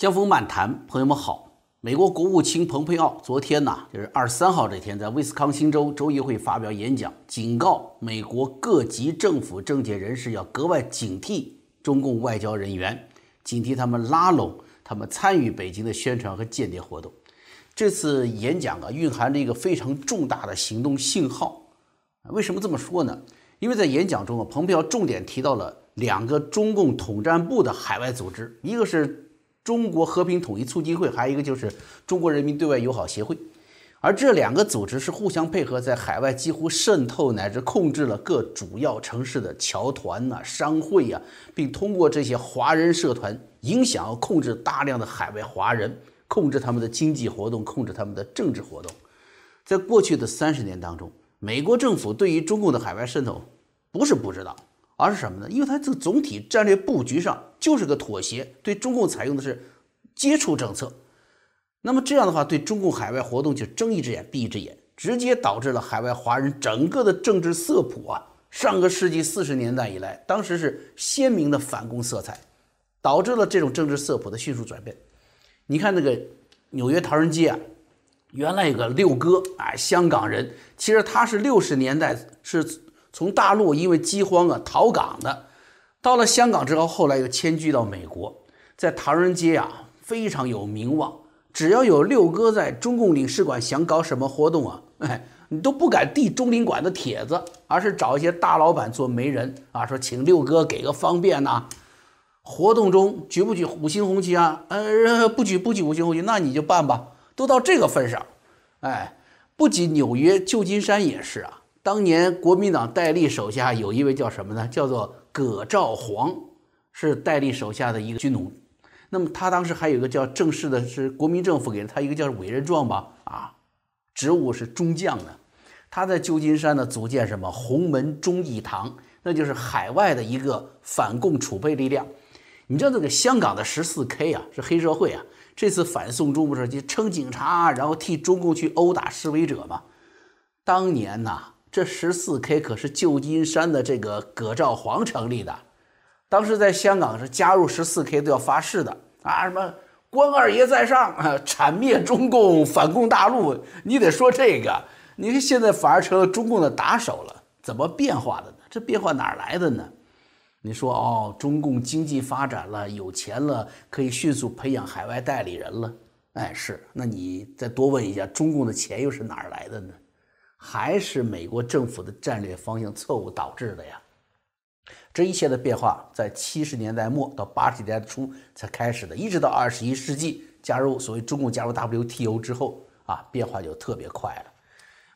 江峰漫谈，朋友们好。美国国务卿蓬佩奥昨天呐，就是二十三号这天，在威斯康星州州议会发表演讲，警告美国各级政府政界人士要格外警惕中共外交人员，警惕他们拉拢、他们参与北京的宣传和间谍活动。这次演讲啊，蕴含着一个非常重大的行动信号。为什么这么说呢？因为在演讲中啊，蓬佩奥重点提到了两个中共统战部的海外组织，一个是。中国和平统一促进会，还有一个就是中国人民对外友好协会，而这两个组织是互相配合，在海外几乎渗透乃至控制了各主要城市的侨团呐、商会呀，并通过这些华人社团影响和控制大量的海外华人，控制他们的经济活动，控制他们的政治活动。在过去的三十年当中，美国政府对于中共的海外渗透不是不知道。而是什么呢？因为它这个总体战略布局上就是个妥协，对中共采用的是接触政策。那么这样的话，对中共海外活动就睁一只眼闭一只眼，直接导致了海外华人整个的政治色谱啊，上个世纪四十年代以来，当时是鲜明的反共色彩，导致了这种政治色谱的迅速转变。你看那个纽约唐人街啊，原来有个六哥啊，香港人，其实他是六十年代是。从大陆因为饥荒啊逃港的，到了香港之后，后来又迁居到美国，在唐人街啊非常有名望。只要有六哥在中共领事馆想搞什么活动啊，哎，你都不敢递中领馆的帖子，而是找一些大老板做媒人啊，说请六哥给个方便呐。活动中举不举五星红旗啊？呃，不举不举五星红旗，那你就办吧。都到这个份上，哎，不仅纽约，旧金山也是啊。当年国民党戴笠手下有一位叫什么呢？叫做葛兆煌，是戴笠手下的一个军统。那么他当时还有一个叫正式的，是国民政府给了他一个叫委任状吧？啊，职务是中将的。他在旧金山呢组建什么洪门忠义堂，那就是海外的一个反共储备力量。你知道这个香港的十四 K 啊，是黑社会啊。这次反送中不是就称警察，然后替中共去殴打示威者吗？当年呐。这十四 K 可是旧金山的这个葛兆煌成立的，当时在香港是加入十四 K 都要发誓的啊，什么关二爷在上啊，铲灭中共，反攻大陆，你得说这个。你看现在反而成了中共的打手了，怎么变化的呢？这变化哪来的呢？你说哦，中共经济发展了，有钱了，可以迅速培养海外代理人了。哎，是，那你再多问一下，中共的钱又是哪儿来的呢？还是美国政府的战略方向错误导致的呀？这一切的变化在七十年代末到八十年代初才开始的，一直到二十一世纪加入所谓中共加入 WTO 之后啊，变化就特别快了。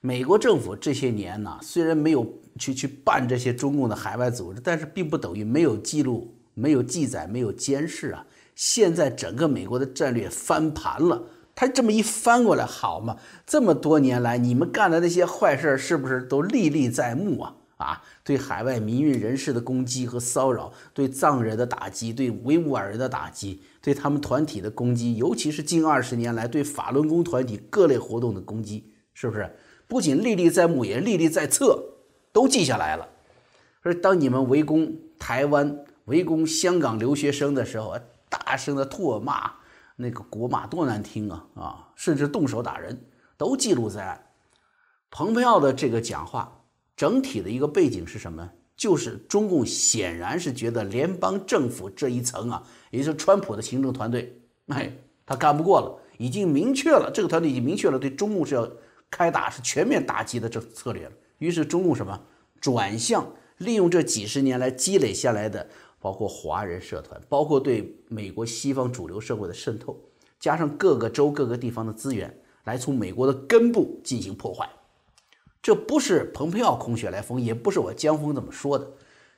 美国政府这些年呢，虽然没有去去办这些中共的海外组织，但是并不等于没有记录、没有记载、没有监视啊。现在整个美国的战略翻盘了。他这么一翻过来，好嘛？这么多年来，你们干的那些坏事是不是都历历在目啊？啊，对海外民运人士的攻击和骚扰，对藏人的打击，对维吾尔人的打击，对他们团体的攻击，尤其是近二十年来对法轮功团体各类活动的攻击，是不是？不仅历历在目，也历历在册，都记下来了。而当你们围攻台湾、围攻香港留学生的时候，大声的唾骂。那个国骂多难听啊啊！甚至动手打人都记录在案。蓬佩奥的这个讲话，整体的一个背景是什么？就是中共显然是觉得联邦政府这一层啊，也就是川普的行政团队，哎，他干不过了，已经明确了这个团队已经明确了对中共是要开打，是全面打击的这策略了。于是中共什么转向，利用这几十年来积累下来的。包括华人社团，包括对美国西方主流社会的渗透，加上各个州各个地方的资源，来从美国的根部进行破坏。这不是蓬佩奥空穴来风，也不是我江峰这么说的。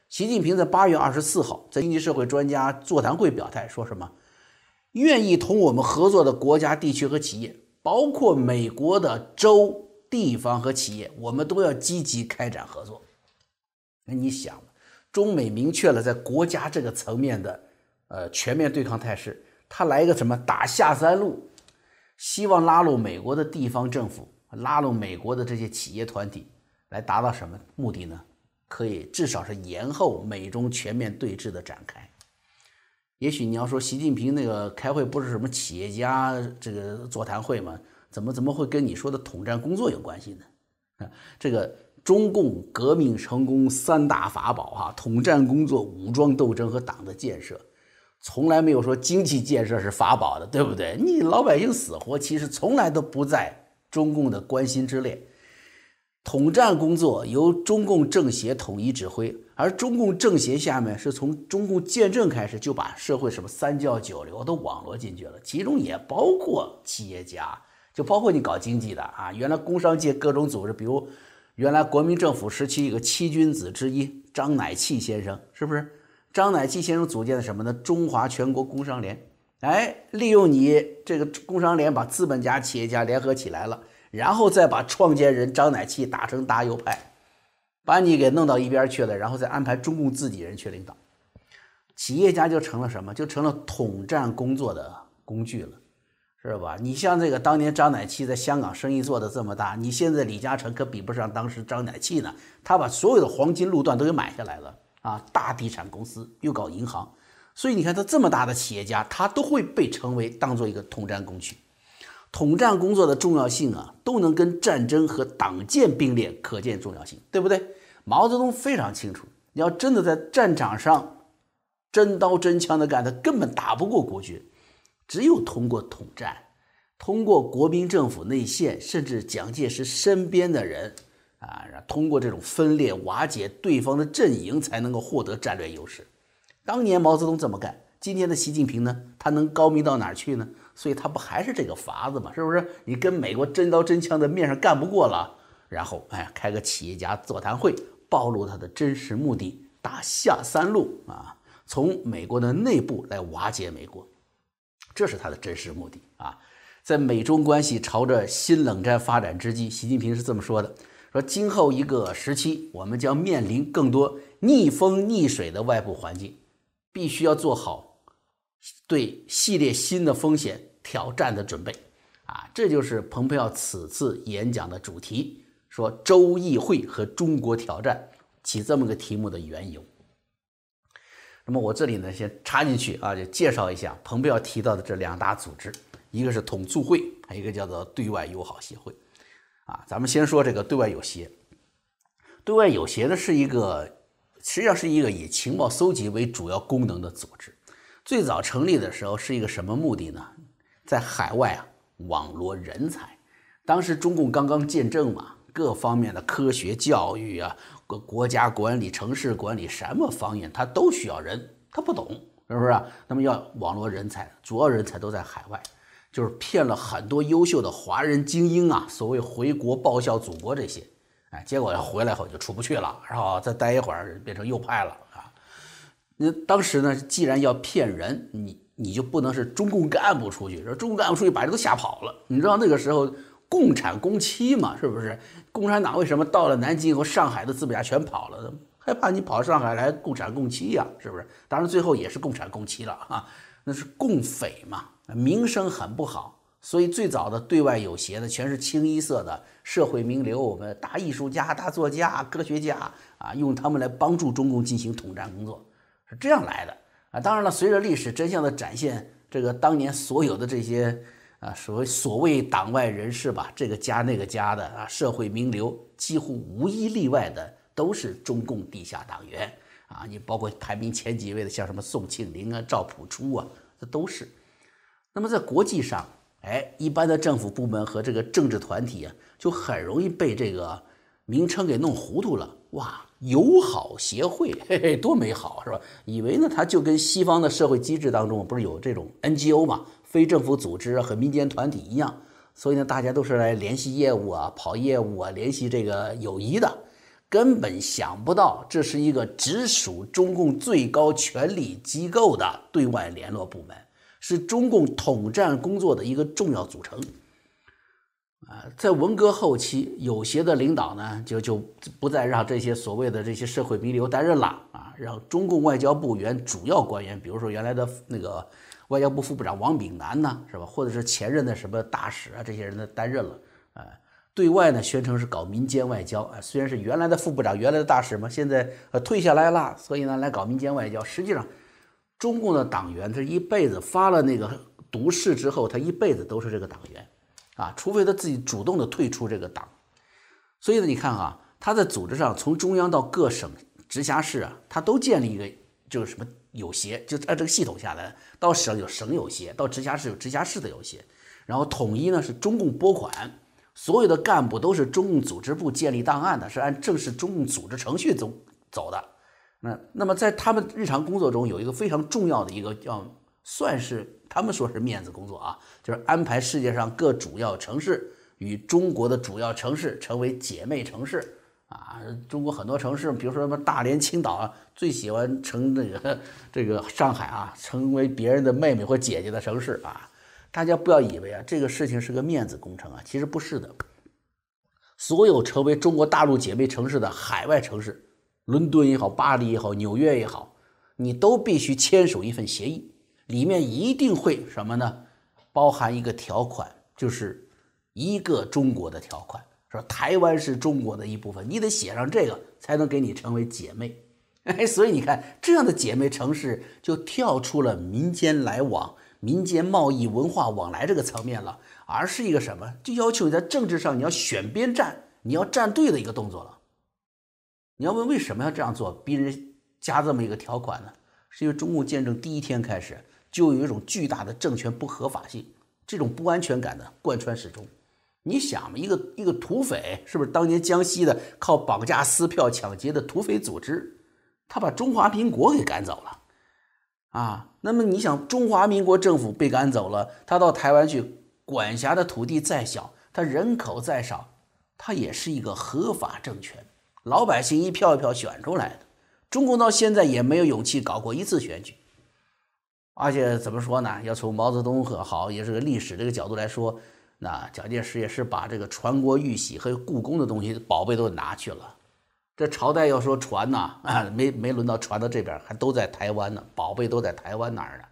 习近平在八月二十四号在经济社会专家座谈会表态，说什么？愿意同我们合作的国家、地区和企业，包括美国的州、地方和企业，我们都要积极开展合作。那你想？中美明确了在国家这个层面的，呃，全面对抗态势。他来一个什么打下三路，希望拉拢美国的地方政府，拉拢美国的这些企业团体，来达到什么目的呢？可以至少是延后美中全面对峙的展开。也许你要说习近平那个开会不是什么企业家这个座谈会吗？怎么怎么会跟你说的统战工作有关系呢？这个中共革命成功三大法宝哈，统战工作、武装斗争和党的建设，从来没有说经济建设是法宝的，对不对？你老百姓死活其实从来都不在中共的关心之列。统战工作由中共政协统一指挥，而中共政协下面是从中共建政开始就把社会什么三教九流都网罗进去了，其中也包括企业家，就包括你搞经济的啊。原来工商界各种组织，比如原来国民政府时期一个七君子之一张乃器先生，是不是？张乃器先生组建的什么呢？中华全国工商联，哎，利用你这个工商联，把资本家、企业家联合起来了。然后再把创建人张乃器打成大右派，把你给弄到一边去了，然后再安排中共自己人去领导，企业家就成了什么？就成了统战工作的工具了，是吧？你像这个当年张乃器在香港生意做的这么大，你现在李嘉诚可比不上当时张乃器呢。他把所有的黄金路段都给买下来了啊，大地产公司又搞银行，所以你看他这么大的企业家，他都会被称为当做一个统战工具。统战工作的重要性啊，都能跟战争和党建并列，可见重要性，对不对？毛泽东非常清楚，你要真的在战场上真刀真枪的干，他根本打不过国军。只有通过统战，通过国民政府内线，甚至蒋介石身边的人啊，通过这种分裂瓦解对方的阵营，才能够获得战略优势。当年毛泽东这么干，今天的习近平呢，他能高明到哪儿去呢？所以他不还是这个法子吗？是不是？你跟美国真刀真枪的面上干不过了，然后哎，开个企业家座谈会，暴露他的真实目的，打下三路啊，从美国的内部来瓦解美国，这是他的真实目的啊。在美中关系朝着新冷战发展之际，习近平是这么说的：说今后一个时期，我们将面临更多逆风逆水的外部环境，必须要做好。对系列新的风险挑战的准备，啊，这就是蓬佩奥此次演讲的主题，说州议会和中国挑战起这么个题目的缘由。那么我这里呢，先插进去啊，就介绍一下蓬佩奥提到的这两大组织，一个是统促会，还有一个叫做对外友好协会。啊，咱们先说这个对外友协。对外友协呢，是一个实际上是一个以情报搜集为主要功能的组织。最早成立的时候是一个什么目的呢？在海外啊网罗人才。当时中共刚刚建政嘛，各方面的科学教育啊、国国家管理、城市管理，什么方面他都需要人，他不懂，是不是？那么要网罗人才，主要人才都在海外，就是骗了很多优秀的华人精英啊，所谓回国报效祖国这些，哎，结果要回来后就出不去了，然后再待一会儿变成右派了啊。那当时呢，既然要骗人，你你就不能是中共干部出去，说中共干部出去把人都吓跑了。你知道那个时候共产共妻嘛，是不是？共产党为什么到了南京以后，上海的资本家全跑了？害怕你跑上海来共产共妻呀，是不是？当然最后也是共产共妻了啊，那是共匪嘛，名声很不好。所以最早的对外有协的全是清一色的社会名流，我们大艺术家、大作家、科学家啊，用他们来帮助中共进行统战工作。是这样来的啊！当然了，随着历史真相的展现，这个当年所有的这些啊，所谓所谓党外人士吧，这个家那个家的啊，社会名流，几乎无一例外的都是中共地下党员啊！你包括排名前几位的，像什么宋庆龄啊、赵朴初啊，这都是。那么在国际上，哎，一般的政府部门和这个政治团体啊，就很容易被这个名称给弄糊涂了。哇！友好协会，嘿嘿，多美好，是吧？以为呢，它就跟西方的社会机制当中不是有这种 NGO 嘛，非政府组织和民间团体一样，所以呢，大家都是来联系业务啊，跑业务啊，联系这个友谊的，根本想不到这是一个直属中共最高权力机构的对外联络部门，是中共统战工作的一个重要组成。啊，在文革后期，有些的领导呢，就就不再让这些所谓的这些社会名流担任了啊，让中共外交部原主要官员，比如说原来的那个外交部副部长王炳南呢，是吧？或者是前任的什么大使啊，这些人呢担任了。啊，对外呢宣称是搞民间外交啊，虽然是原来的副部长、原来的大使嘛，现在呃退下来了，所以呢来搞民间外交。实际上，中共的党员，他一辈子发了那个毒誓之后，他一辈子都是这个党员，啊，除非他自己主动的退出这个党。所以呢，你看啊，他在组织上，从中央到各省直辖市啊，他都建立一个就是什么有协，就按这个系统下来，到省有省有协，到直辖市有直辖市的有协，然后统一呢是中共拨款，所有的干部都是中共组织部建立档案的，是按正式中共组织程序走走的。那那么在他们日常工作中有一个非常重要的一个叫算是他们说是面子工作啊，就是安排世界上各主要城市与中国的主要城市成为姐妹城市啊。中国很多城市，比如说什么大连、青岛啊，最喜欢成那个这个上海啊，成为别人的妹妹或姐姐的城市啊。大家不要以为啊这个事情是个面子工程啊，其实不是的。所有成为中国大陆姐妹城市的海外城市。伦敦也好，巴黎也好，纽约也好，你都必须签署一份协议，里面一定会什么呢？包含一个条款，就是一个中国的条款，说台湾是中国的一部分，你得写上这个，才能给你成为姐妹。哎，所以你看，这样的姐妹城市就跳出了民间来往、民间贸易、文化往来这个层面了，而是一个什么？就要求你在政治上你要选边站，你要站队的一个动作了。你要问为什么要这样做，逼人加这么一个条款呢？是因为中共建政第一天开始就有一种巨大的政权不合法性，这种不安全感呢贯穿始终。你想嘛，一个一个土匪是不是当年江西的靠绑架、撕票、抢劫的土匪组织，他把中华民国给赶走了啊？那么你想，中华民国政府被赶走了，他到台湾去，管辖的土地再小，他人口再少，他也是一个合法政权。老百姓一票一票选出来的，中共到现在也没有勇气搞过一次选举，而且怎么说呢？要从毛泽东和好也是个历史这个角度来说，那蒋介石也是把这个传国玉玺和故宫的东西宝贝都拿去了。这朝代要说传呐，啊，没没轮到传到这边，还都在台湾呢，宝贝都在台湾那儿呢。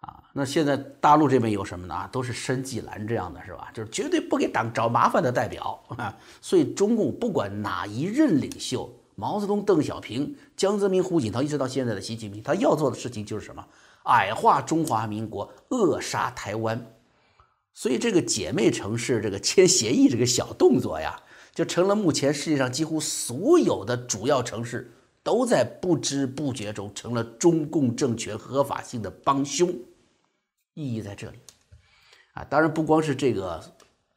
啊，那现在大陆这边有什么呢？都是申纪兰这样的是吧？就是绝对不给党找麻烦的代表啊。所以中共不管哪一任领袖，毛泽东、邓小平、江泽民、胡锦涛，一直到现在的习近平，他要做的事情就是什么？矮化中华民国，扼杀台湾。所以这个姐妹城市这个签协议这个小动作呀，就成了目前世界上几乎所有的主要城市。都在不知不觉中成了中共政权合法性的帮凶，意义在这里，啊，当然不光是这个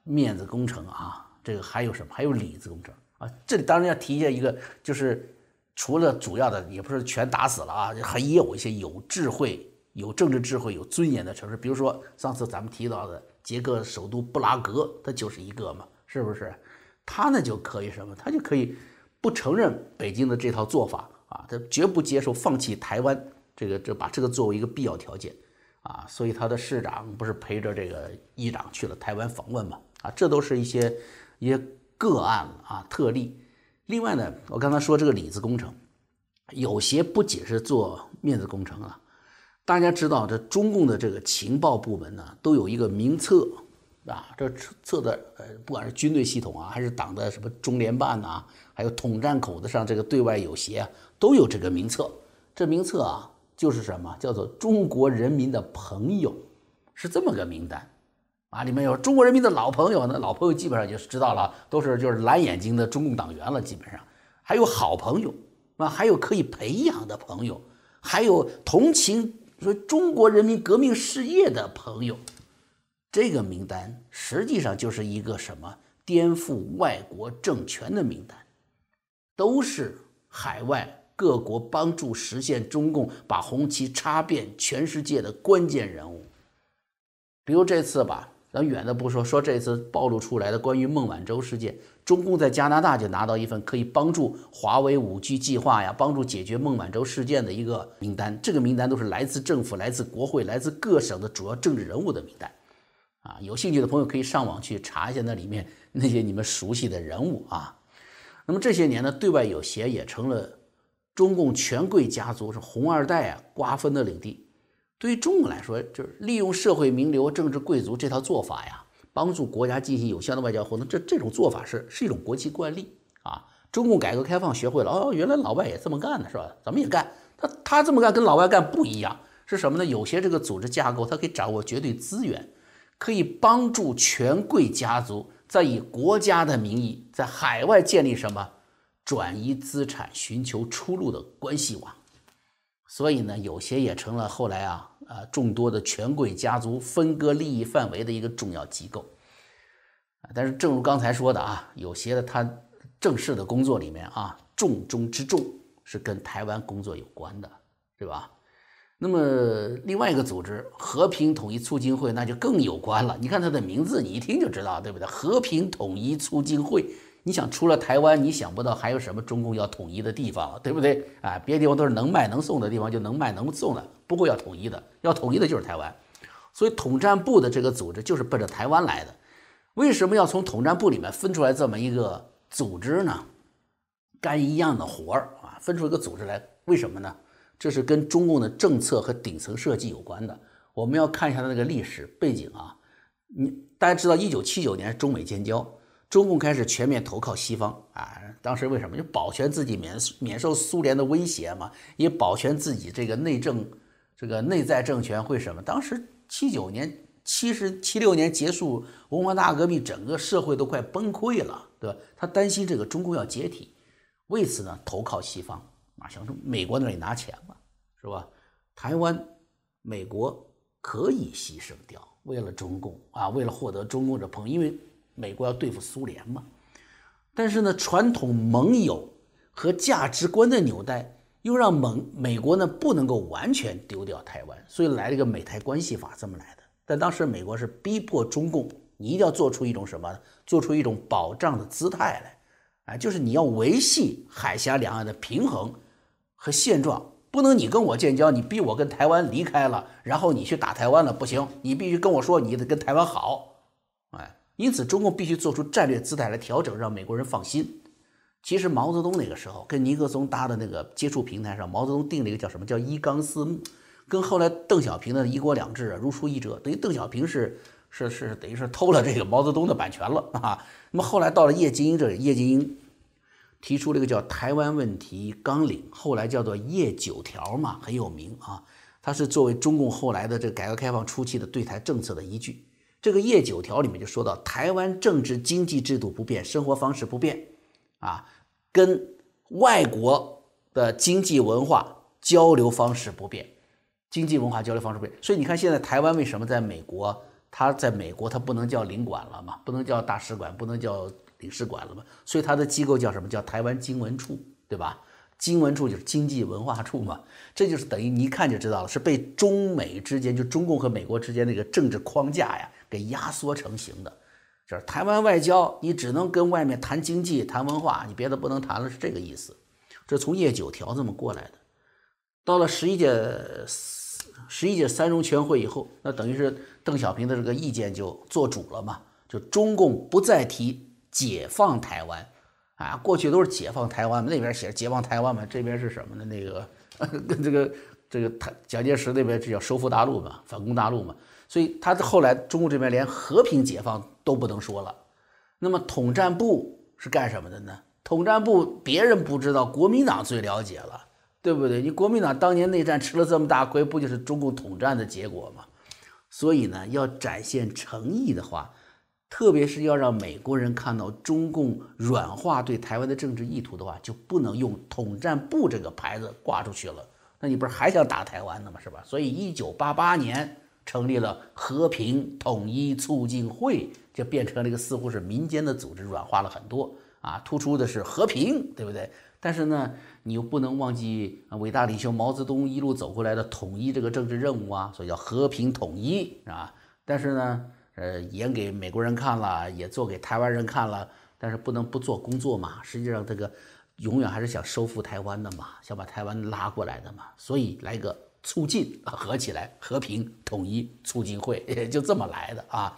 面子工程啊，这个还有什么？还有里子工程啊。这里当然要提一下一个，就是除了主要的，也不是全打死了啊，还也有一些有智慧、有政治智慧、有尊严的城市，比如说上次咱们提到的捷克首都布拉格，它就是一个嘛，是不是？它呢就可以什么？它就可以。不承认北京的这套做法啊，他绝不接受放弃台湾这个，这把这个作为一个必要条件啊，所以他的市长不是陪着这个议长去了台湾访问嘛？啊，这都是一些一些个案啊，特例。另外呢，我刚才说这个里子工程，有些不仅是做面子工程啊，大家知道这中共的这个情报部门呢，都有一个名册。啊，这册的呃，不管是军队系统啊，还是党的什么中联办呐，还有统战口子上这个对外有协啊，都有这个名册。这名册啊，就是什么叫做中国人民的朋友，是这么个名单啊。里面有中国人民的老朋友，那老朋友基本上就是知道了，都是就是蓝眼睛的中共党员了，基本上还有好朋友啊，还有可以培养的朋友，还有同情说中国人民革命事业的朋友。这个名单实际上就是一个什么颠覆外国政权的名单，都是海外各国帮助实现中共把红旗插遍全世界的关键人物。比如这次吧，咱远的不说，说这次暴露出来的关于孟晚舟事件，中共在加拿大就拿到一份可以帮助华为五 G 计划呀，帮助解决孟晚舟事件的一个名单。这个名单都是来自政府、来自国会、来自各省的主要政治人物的名单。啊，有兴趣的朋友可以上网去查一下那里面 那些你们熟悉的人物啊。那么这些年呢，对外有协也成了中共权贵家族是红二代啊瓜分的领地。对于中共来说，就是利用社会名流、政治贵族这套做法呀，帮助国家进行有效的外交活动。这这种做法是是一种国际惯例啊。中共改革开放学会了，哦，原来老外也这么干的是吧？咱们也干。他他这么干跟老外干不一样，是什么呢？有些这个组织架构，它可以掌握绝对资源，可以帮助权贵家族在以国家的名义在海外建立什么转移资产、寻求出路的关系网。所以呢，有些也成了后来啊啊众多的权贵家族分割利益范围的一个重要机构啊。但是正如刚才说的啊，有些的他正式的工作里面啊，重中之重是跟台湾工作有关的，对吧？那么另外一个组织和平统一促进会那就更有关了。你看它的名字，你一听就知道，对不对？和平统一促进会。你想除了台湾，你想不到还有什么中共要统一的地方了，对不对？啊，别的地方都是能卖能送的地方，就能卖能送的，不会要统一的，要统一的就是台湾。所以统战部的这个组织就是奔着台湾来的。为什么要从统战部里面分出来这么一个组织呢？干一样的活儿啊，分出一个组织来，为什么呢？这是跟中共的政策和顶层设计有关的。我们要看一下它那个历史背景啊。你大家知道，一九七九年中美建交。中共开始全面投靠西方啊！当时为什么就保全自己免免受苏联的威胁嘛，也保全自己这个内政这个内在政权会什么？当时七九年、七十七六年结束文化大革命，整个社会都快崩溃了，对吧？他担心这个中共要解体，为此呢投靠西方啊，想从美国那里拿钱嘛，是吧？台湾美国可以牺牲掉，为了中共啊，为了获得中共的朋友，因为。美国要对付苏联嘛，但是呢，传统盟友和价值观的纽带又让盟美国呢不能够完全丢掉台湾，所以来了一个美台关系法这么来的。但当时美国是逼迫中共，你一定要做出一种什么？做出一种保障的姿态来，啊，就是你要维系海峡两岸的平衡和现状，不能你跟我建交，你逼我跟台湾离开了，然后你去打台湾了，不行，你必须跟我说你得跟台湾好，哎。因此，中共必须做出战略姿态来调整，让美国人放心。其实，毛泽东那个时候跟尼克松搭的那个接触平台上，毛泽东定了一个叫什么叫一纲四目，跟后来邓小平的一国两制啊如出一辙。等于邓小平是是是等于是偷了这个毛泽东的版权了啊。那么后来到了叶剑英这里，叶剑英提出了一个叫台湾问题纲领，后来叫做叶九条嘛，很有名啊。它是作为中共后来的这个改革开放初期的对台政策的依据。这个叶九条里面就说到，台湾政治经济制度不变，生活方式不变，啊，跟外国的经济文化交流方式不变，经济文化交流方式不变。所以你看，现在台湾为什么在美国？它在美国它不能叫领馆了嘛，不能叫大使馆，不能叫领事馆了嘛？所以它的机构叫什么？叫台湾经文处，对吧？经文处就是经济文化处嘛，这就是等于你一看就知道了，是被中美之间就中共和美国之间那个政治框架呀给压缩成型的。就是台湾外交，你只能跟外面谈经济、谈文化，你别的不能谈了，是这个意思。这从叶九条这么过来的。到了十一届十一届三中全会以后，那等于是邓小平的这个意见就做主了嘛，就中共不再提解放台湾。啊，过去都是解放台湾嘛，那边写解放台湾嘛，这边是什么呢？那个跟这个这个台蒋介石那边这叫收复大陆嘛，反攻大陆嘛。所以他后来中共这边连和平解放都不能说了。那么统战部是干什么的呢？统战部别人不知道，国民党最了解了，对不对？你国民党当年内战吃了这么大亏，不就是中共统战的结果吗？所以呢，要展现诚意的话。特别是要让美国人看到中共软化对台湾的政治意图的话，就不能用统战部这个牌子挂出去了。那你不是还想打台湾呢吗？是吧？所以，一九八八年成立了和平统一促进会，就变成了一个似乎是民间的组织，软化了很多啊。突出的是和平，对不对？但是呢，你又不能忘记伟大领袖毛泽东一路走过来的统一这个政治任务啊，所以叫和平统一啊。但是呢？呃，演给美国人看了，也做给台湾人看了，但是不能不做工作嘛。实际上，这个永远还是想收复台湾的嘛，想把台湾拉过来的嘛。所以来个促进，合起来和平统一促进会，也 就这么来的啊。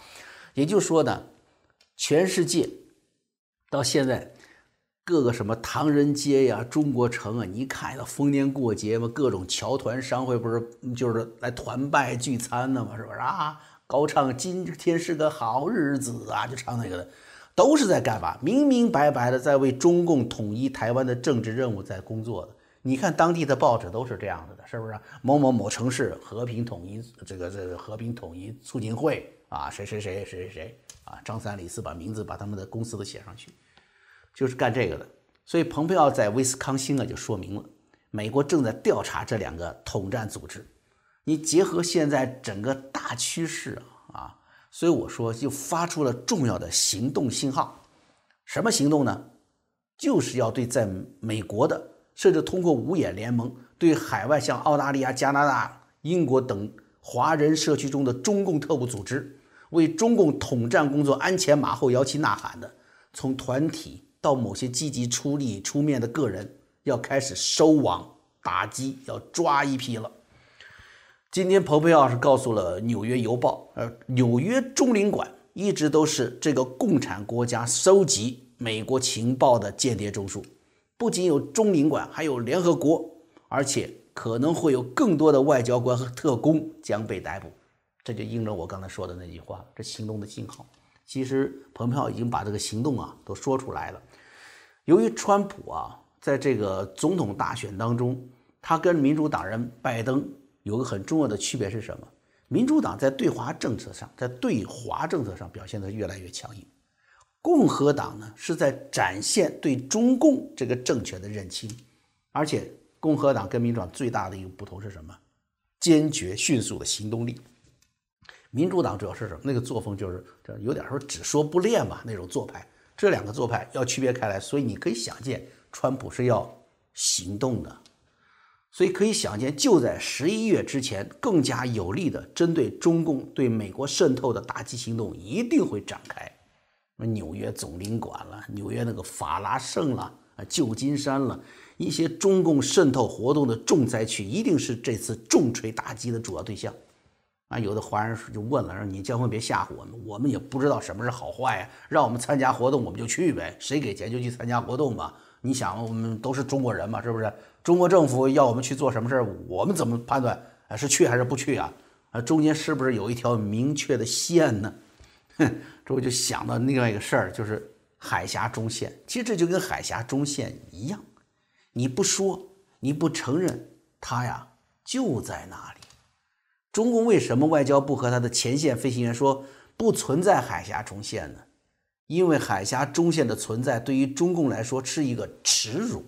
也就是说呢，全世界到现在各个什么唐人街呀、中国城啊，你一看到逢年过节嘛，各种侨团商会不是就是来团拜聚餐的嘛，是不是啊？高唱今天是个好日子啊，就唱那个的，都是在干嘛？明明白白的在为中共统一台湾的政治任务在工作的。你看当地的报纸都是这样子的，是不是？某某某城市和平统一这个这个和平统一促进会啊，谁谁谁谁谁谁啊，张三李四把名字把他们的公司都写上去，就是干这个的。所以蓬佩奥在威斯康星啊就说明了，美国正在调查这两个统战组织。你结合现在整个大趋势啊，所以我说就发出了重要的行动信号。什么行动呢？就是要对在美国的。甚至通过五眼联盟对海外像澳大利亚、加拿大、英国等华人社区中的中共特务组织，为中共统战工作鞍前马后、摇旗呐喊的，从团体到某些积极出力出面的个人，要开始收网打击，要抓一批了。今天蓬佩奥是告诉了《纽约邮报》，呃，纽约中领馆一直都是这个共产国家收集美国情报的间谍中枢。不仅有中领馆，还有联合国，而且可能会有更多的外交官和特工将被逮捕。这就应了我刚才说的那句话，这行动的信号。其实蓬佩奥已经把这个行动啊都说出来了。由于川普啊在这个总统大选当中，他跟民主党人拜登有个很重要的区别是什么？民主党在对华政策上，在对华政策上表现得越来越强硬。共和党呢是在展现对中共这个政权的认清，而且共和党跟民主党最大的一个不同是什么？坚决迅速的行动力。民主党主要是什么？那个作风就是这有点说只说不练嘛那种做派。这两个做派要区别开来，所以你可以想见，川普是要行动的，所以可以想见，就在十一月之前，更加有力的针对中共对美国渗透的打击行动一定会展开。什么纽约总领馆了，纽约那个法拉盛了，啊，旧金山了，一些中共渗透活动的重灾区，一定是这次重锤打击的主要对象。啊，有的华人就问了，说你将会别吓唬我们，我们也不知道什么是好坏呀，让我们参加活动我们就去呗，谁给钱就去参加活动吧。你想，我们都是中国人嘛，是不是？中国政府要我们去做什么事儿，我们怎么判断啊是去还是不去啊？啊，中间是不是有一条明确的线呢？哼。这我就想到另外一个事儿，就是海峡中线。其实这就跟海峡中线一样，你不说，你不承认，它呀就在那里。中共为什么外交部和他的前线飞行员说不存在海峡中线呢？因为海峡中线的存在对于中共来说是一个耻辱。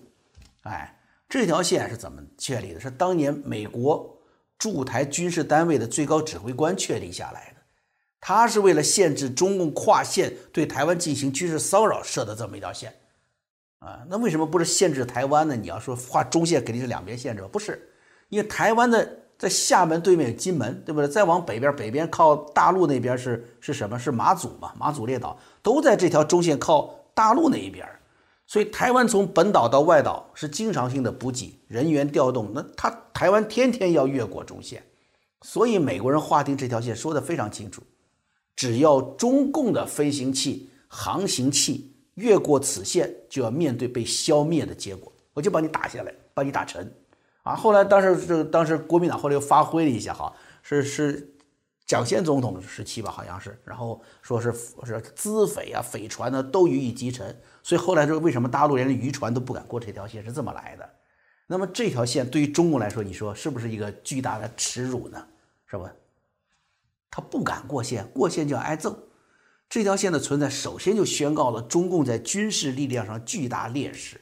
哎，这条线是怎么确立的？是当年美国驻台军事单位的最高指挥官确立下来的。他是为了限制中共跨线对台湾进行军事骚扰设的这么一条线，啊，那为什么不是限制台湾呢？你要说画中线肯定是两边限制吧？不是，因为台湾的在厦门对面有金门，对不对？再往北边，北边靠大陆那边是是什么？是马祖嘛？马祖列岛都在这条中线靠大陆那一边，所以台湾从本岛到外岛是经常性的补给人员调动，那他台湾天天要越过中线，所以美国人划定这条线说的非常清楚。只要中共的飞行器、航行器越过此线，就要面对被消灭的结果。我就把你打下来，把你打沉，啊！后来当时这当时国民党后来又发挥了一下，哈，是是蒋先总统时期吧，好像是，然后说是是资匪啊、匪船呢都予以击沉。所以后来说为什么大陆连渔船都不敢过这条线是这么来的？那么这条线对于中共来说，你说是不是一个巨大的耻辱呢？是吧？他不敢过线，过线就要挨揍。这条线的存在，首先就宣告了中共在军事力量上巨大劣势，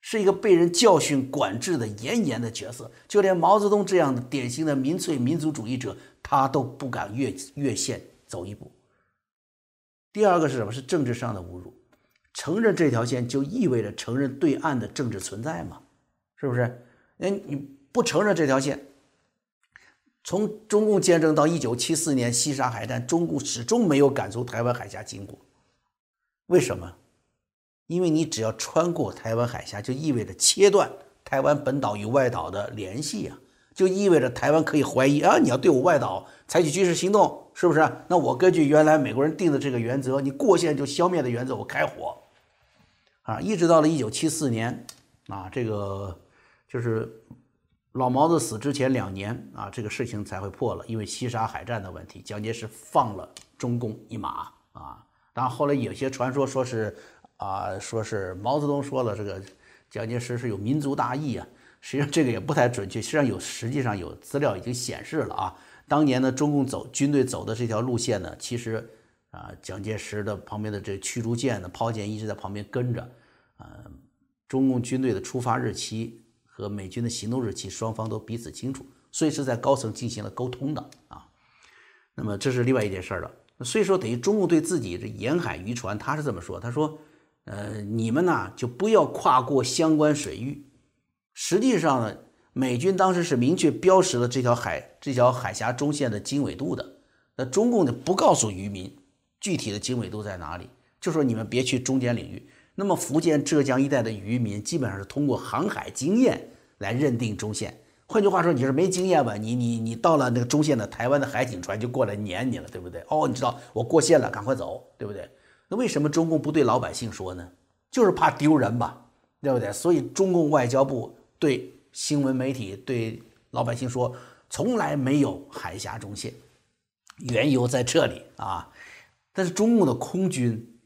是一个被人教训、管制的严严的角色。就连毛泽东这样的典型的民粹民族主义者，他都不敢越越线走一步。第二个是什么？是政治上的侮辱。承认这条线，就意味着承认对岸的政治存在嘛？是不是？哎，你不承认这条线？从中共建政到一九七四年西沙海战，中共始终没有赶从台湾海峡经过。为什么？因为你只要穿过台湾海峡，就意味着切断台湾本岛与外岛的联系啊，就意味着台湾可以怀疑啊，你要对我外岛采取军事行动，是不是？那我根据原来美国人定的这个原则，你过线就消灭的原则，我开火啊，一直到了一九七四年啊，这个就是。老毛子死之前两年啊，这个事情才会破了，因为西沙海战的问题，蒋介石放了中共一马啊。当然后来有些传说说是啊，说是毛泽东说了，这个蒋介石是有民族大义啊，实际上这个也不太准确。实际上有，实际上有资料已经显示了啊，当年呢，中共走军队走的这条路线呢，其实啊，蒋介石的旁边的这驱逐舰的炮舰一直在旁边跟着，中共军队的出发日期和美军的行动日期，双方都彼此清楚，所以是在高层进行了沟通的啊。那么这是另外一件事了。所以说，等于中共对自己这沿海渔船，他是这么说，他说。呃，你们呢就不要跨过相关水域。实际上呢，美军当时是明确标识了这条海这条海峡中线的经纬度的。那中共呢不告诉渔民具体的经纬度在哪里，就说你们别去中间领域。那么福建、浙江一带的渔民基本上是通过航海经验来认定中线。换句话说，你是没经验吧？你你你到了那个中线的台湾的海警船就过来撵你了，对不对？哦，你知道我过线了，赶快走，对不对？那为什么中共不对老百姓说呢？就是怕丢人吧，对不对？所以中共外交部对新闻媒体、对老百姓说，从来没有海峡中线，缘由在这里啊。但是中共的空军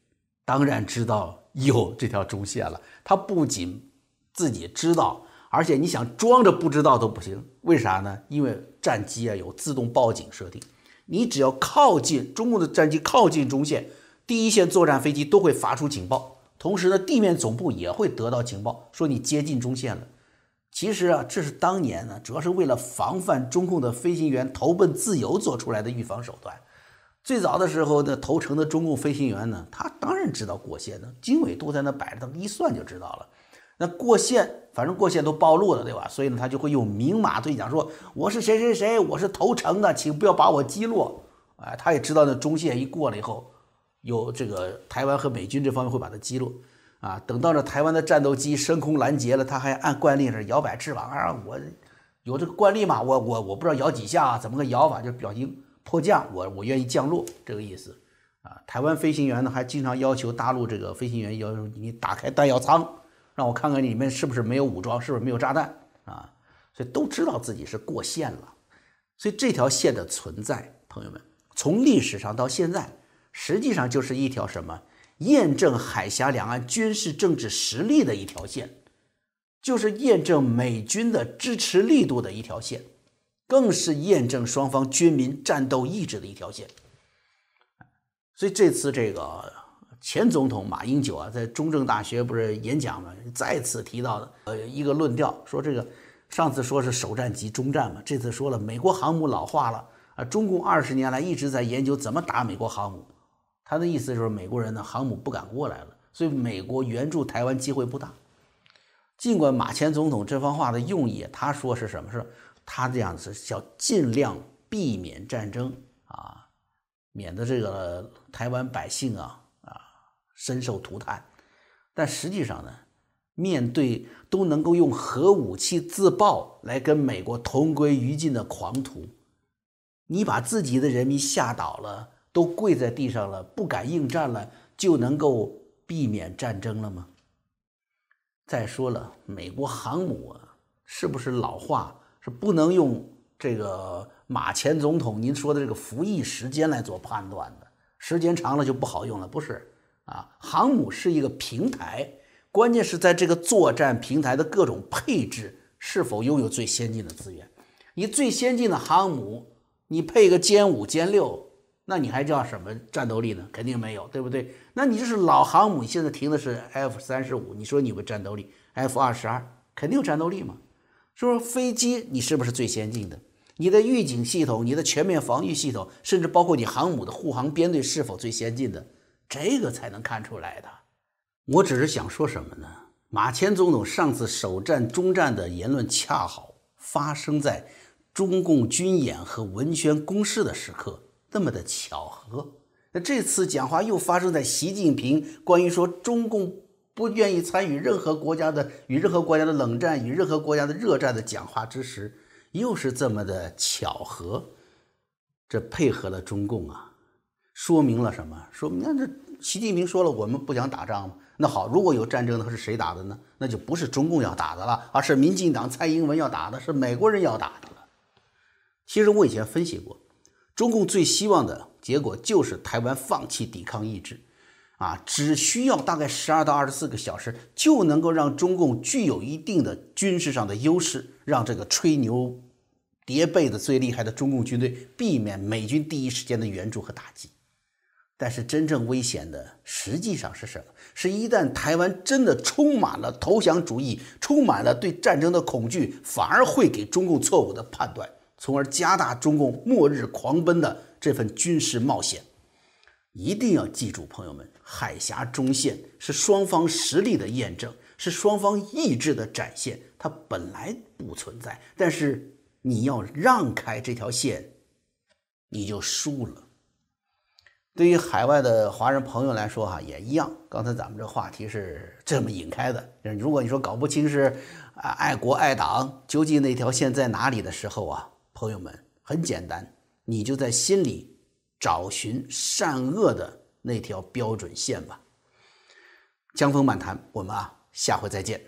当然知道有这条中线了，他不仅自己知道，而且你想装着不知道都不行。为啥呢？因为战机啊有自动报警设定，你只要靠近中共的战机靠近中线。第一线作战飞机都会发出警报，同时呢，地面总部也会得到警报，说你接近中线了。其实啊，这是当年呢，主要是为了防范中共的飞行员投奔自由做出来的预防手段。最早的时候呢，投诚的中共飞行员呢，他当然知道过线的经纬度在那摆着，他一算就知道了。那过线，反正过线都暴露了，对吧？所以呢，他就会用明码对讲说：“我是谁谁谁，我是投诚的，请不要把我击落。”哎，他也知道那中线一过了以后。有这个台湾和美军这方面会把他击落，啊，等到这台湾的战斗机升空拦截了，他还按惯例是摇摆翅膀啊，我有这个惯例嘛，我我我不知道摇几下，怎么个摇法，就表情迫降，我我愿意降落这个意思，啊，台湾飞行员呢还经常要求大陆这个飞行员要求你打开弹药舱，让我看看里面是不是没有武装，是不是没有炸弹啊，所以都知道自己是过线了，所以这条线的存在，朋友们，从历史上到现在。实际上就是一条什么验证海峡两岸军事政治实力的一条线，就是验证美军的支持力度的一条线，更是验证双方军民战斗意志的一条线。所以这次这个前总统马英九啊，在中正大学不是演讲嘛，再次提到的呃一个论调，说这个上次说是首战即中战嘛，这次说了美国航母老化了啊，中共二十年来一直在研究怎么打美国航母。他的意思就是，美国人呢航母不敢过来了，所以美国援助台湾机会不大。尽管马前总统这番话的用意，他说是什么？是他这样子叫尽量避免战争啊，免得这个台湾百姓啊啊深受涂炭。但实际上呢，面对都能够用核武器自爆来跟美国同归于尽的狂徒，你把自己的人民吓倒了。都跪在地上了，不敢应战了，就能够避免战争了吗？再说了，美国航母啊，是不是老化？是不能用这个马前总统您说的这个服役时间来做判断的，时间长了就不好用了，不是？啊，航母是一个平台，关键是在这个作战平台的各种配置是否拥有最先进的资源。你最先进的航母，你配个歼五、歼六。那你还叫什么战斗力呢？肯定没有，对不对？那你这是老航母，现在停的是 F 三十五，你说你有战斗力？F 二十二肯定有战斗力嘛？说飞机你是不是最先进的？你的预警系统、你的全面防御系统，甚至包括你航母的护航编队是否最先进的？这个才能看出来的。我只是想说什么呢？马前总统上次首战中战的言论，恰好发生在中共军演和文宣攻势的时刻。那么的巧合，那这次讲话又发生在习近平关于说中共不愿意参与任何国家的与任何国家的冷战与任何国家的热战的讲话之时，又是这么的巧合，这配合了中共啊，说明了什么？说明那这习近平说了，我们不想打仗那好，如果有战争的话，是谁打的呢？那就不是中共要打的了，而是民进党蔡英文要打的，是美国人要打的了。其实我以前分析过。中共最希望的结果就是台湾放弃抵抗意志，啊，只需要大概十二到二十四个小时，就能够让中共具有一定的军事上的优势，让这个吹牛叠被的最厉害的中共军队避免美军第一时间的援助和打击。但是真正危险的实际上是什么？是一旦台湾真的充满了投降主义，充满了对战争的恐惧，反而会给中共错误的判断，从而加大中共末日狂奔的这份军事冒险。一定要记住，朋友们，海峡中线是双方实力的验证，是双方意志的展现。它本来不存在，但是你要让开这条线，你就输了。对于海外的华人朋友来说，哈也一样。刚才咱们这话题是这么引开的。如果你说搞不清是啊爱国爱党，究竟那条线在哪里的时候啊，朋友们很简单，你就在心里。找寻善恶的那条标准线吧。江峰满谈，我们啊，下回再见。